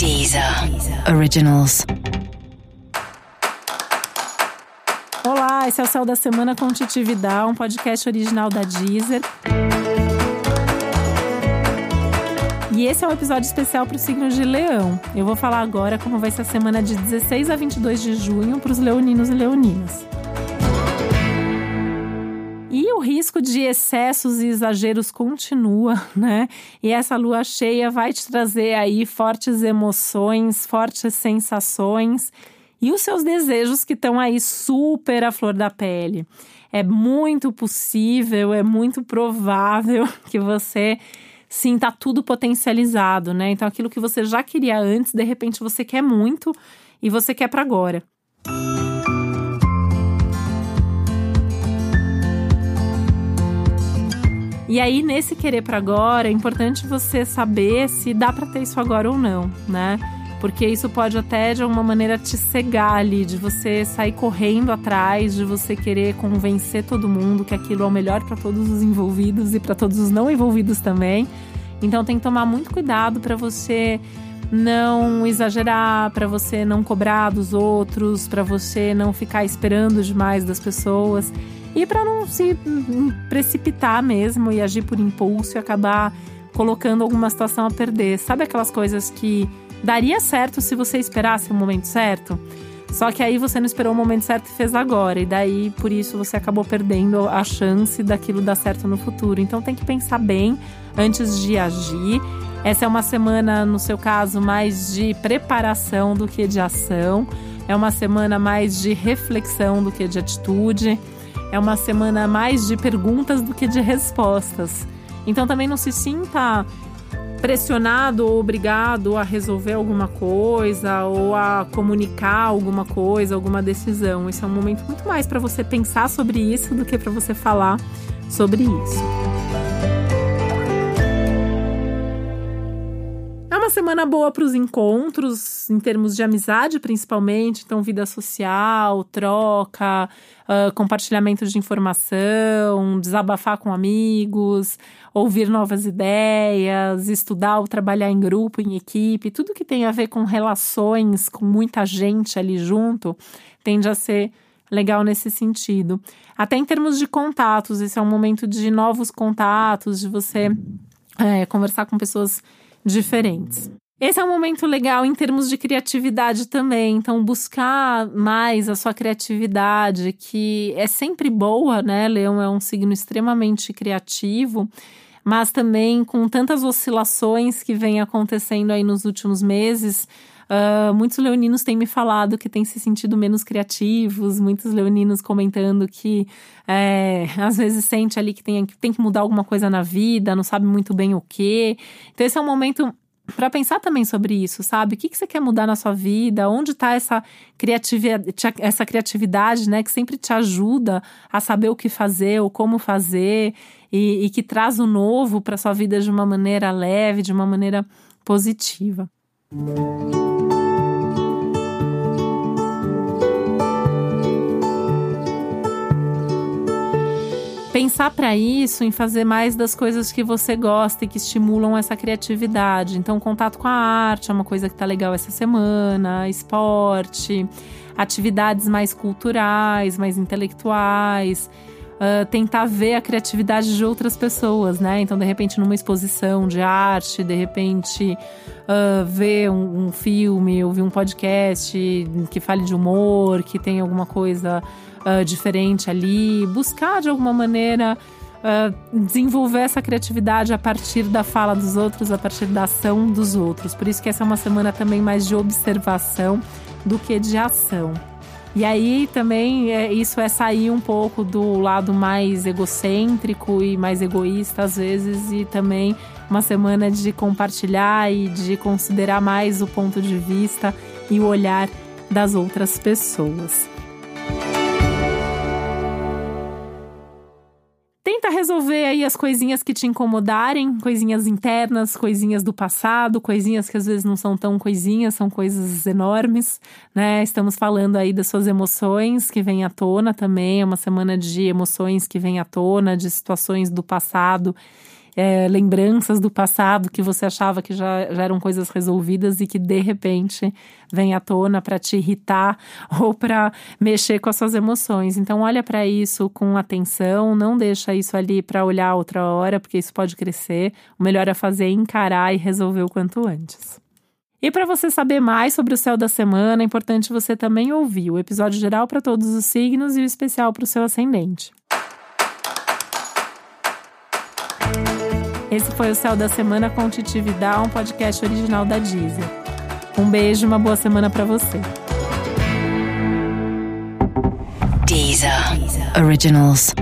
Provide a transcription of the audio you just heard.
Deezer Originals. Olá, esse é o Céu da Semana com Titi Vidal, um podcast original da Deezer. E esse é um episódio especial para o signo de Leão. Eu vou falar agora como vai ser a semana de 16 a 22 de junho para os leoninos e leoninas. E o risco de excessos e exageros continua, né? E essa lua cheia vai te trazer aí fortes emoções, fortes sensações e os seus desejos que estão aí super à flor da pele. É muito possível, é muito provável que você sinta tudo potencializado, né? Então aquilo que você já queria antes, de repente você quer muito e você quer para agora. E aí, nesse querer para agora, é importante você saber se dá para ter isso agora ou não, né? Porque isso pode até de alguma maneira te cegar ali, de você sair correndo atrás, de você querer convencer todo mundo que aquilo é o melhor para todos os envolvidos e para todos os não envolvidos também. Então tem que tomar muito cuidado para você não exagerar, para você não cobrar dos outros, para você não ficar esperando demais das pessoas e para não se precipitar mesmo e agir por impulso e acabar colocando alguma situação a perder. Sabe aquelas coisas que daria certo se você esperasse o momento certo? Só que aí você não esperou o momento certo e fez agora. E daí, por isso, você acabou perdendo a chance daquilo dar certo no futuro. Então tem que pensar bem antes de agir. Essa é uma semana, no seu caso, mais de preparação do que de ação. É uma semana mais de reflexão do que de atitude. É uma semana mais de perguntas do que de respostas. Então também não se sinta pressionado ou obrigado a resolver alguma coisa ou a comunicar alguma coisa, alguma decisão. Esse é um momento muito mais para você pensar sobre isso do que para você falar sobre isso. Semana boa para os encontros, em termos de amizade, principalmente. Então, vida social, troca, uh, compartilhamento de informação, desabafar com amigos, ouvir novas ideias, estudar ou trabalhar em grupo, em equipe. Tudo que tem a ver com relações, com muita gente ali junto, tende a ser legal nesse sentido. Até em termos de contatos, esse é um momento de novos contatos, de você é, conversar com pessoas diferentes. Esse é um momento legal em termos de criatividade também. Então, buscar mais a sua criatividade, que é sempre boa, né? Leão é um signo extremamente criativo, mas também com tantas oscilações que vem acontecendo aí nos últimos meses. Uh, muitos leoninos têm me falado que têm se sentido menos criativos, muitos leoninos comentando que é, às vezes sente ali que tem, que tem que mudar alguma coisa na vida, não sabe muito bem o que. Então, esse é um momento para pensar também sobre isso, sabe? O que, que você quer mudar na sua vida? Onde está essa criatividade, essa criatividade, né? Que sempre te ajuda a saber o que fazer ou como fazer e, e que traz o novo para sua vida de uma maneira leve, de uma maneira positiva. Pensar para isso em fazer mais das coisas que você gosta e que estimulam essa criatividade. Então, contato com a arte é uma coisa que tá legal essa semana, esporte, atividades mais culturais, mais intelectuais. Uh, tentar ver a criatividade de outras pessoas, né? Então, de repente, numa exposição de arte, de repente, uh, ver um, um filme, ouvir um podcast que fale de humor, que tem alguma coisa uh, diferente ali, buscar de alguma maneira uh, desenvolver essa criatividade a partir da fala dos outros, a partir da ação dos outros. Por isso que essa é uma semana também mais de observação do que de ação. E aí também é, isso é sair um pouco do lado mais egocêntrico e mais egoísta às vezes e também uma semana de compartilhar e de considerar mais o ponto de vista e o olhar das outras pessoas. Resolver aí as coisinhas que te incomodarem, coisinhas internas, coisinhas do passado, coisinhas que às vezes não são tão coisinhas, são coisas enormes, né? Estamos falando aí das suas emoções que vêm à tona também, é uma semana de emoções que vêm à tona, de situações do passado é, lembranças do passado que você achava que já, já eram coisas resolvidas e que de repente vem à tona para te irritar ou para mexer com as suas emoções. Então olha para isso com atenção, não deixa isso ali para olhar outra hora, porque isso pode crescer. O melhor é fazer é encarar e resolver o quanto antes. E para você saber mais sobre o céu da semana, é importante você também ouvir o episódio geral para todos os signos e o especial para o seu ascendente. Esse foi o Céu da Semana com Titi um podcast original da Deezer. Um beijo e uma boa semana para você. Deezer. Originals.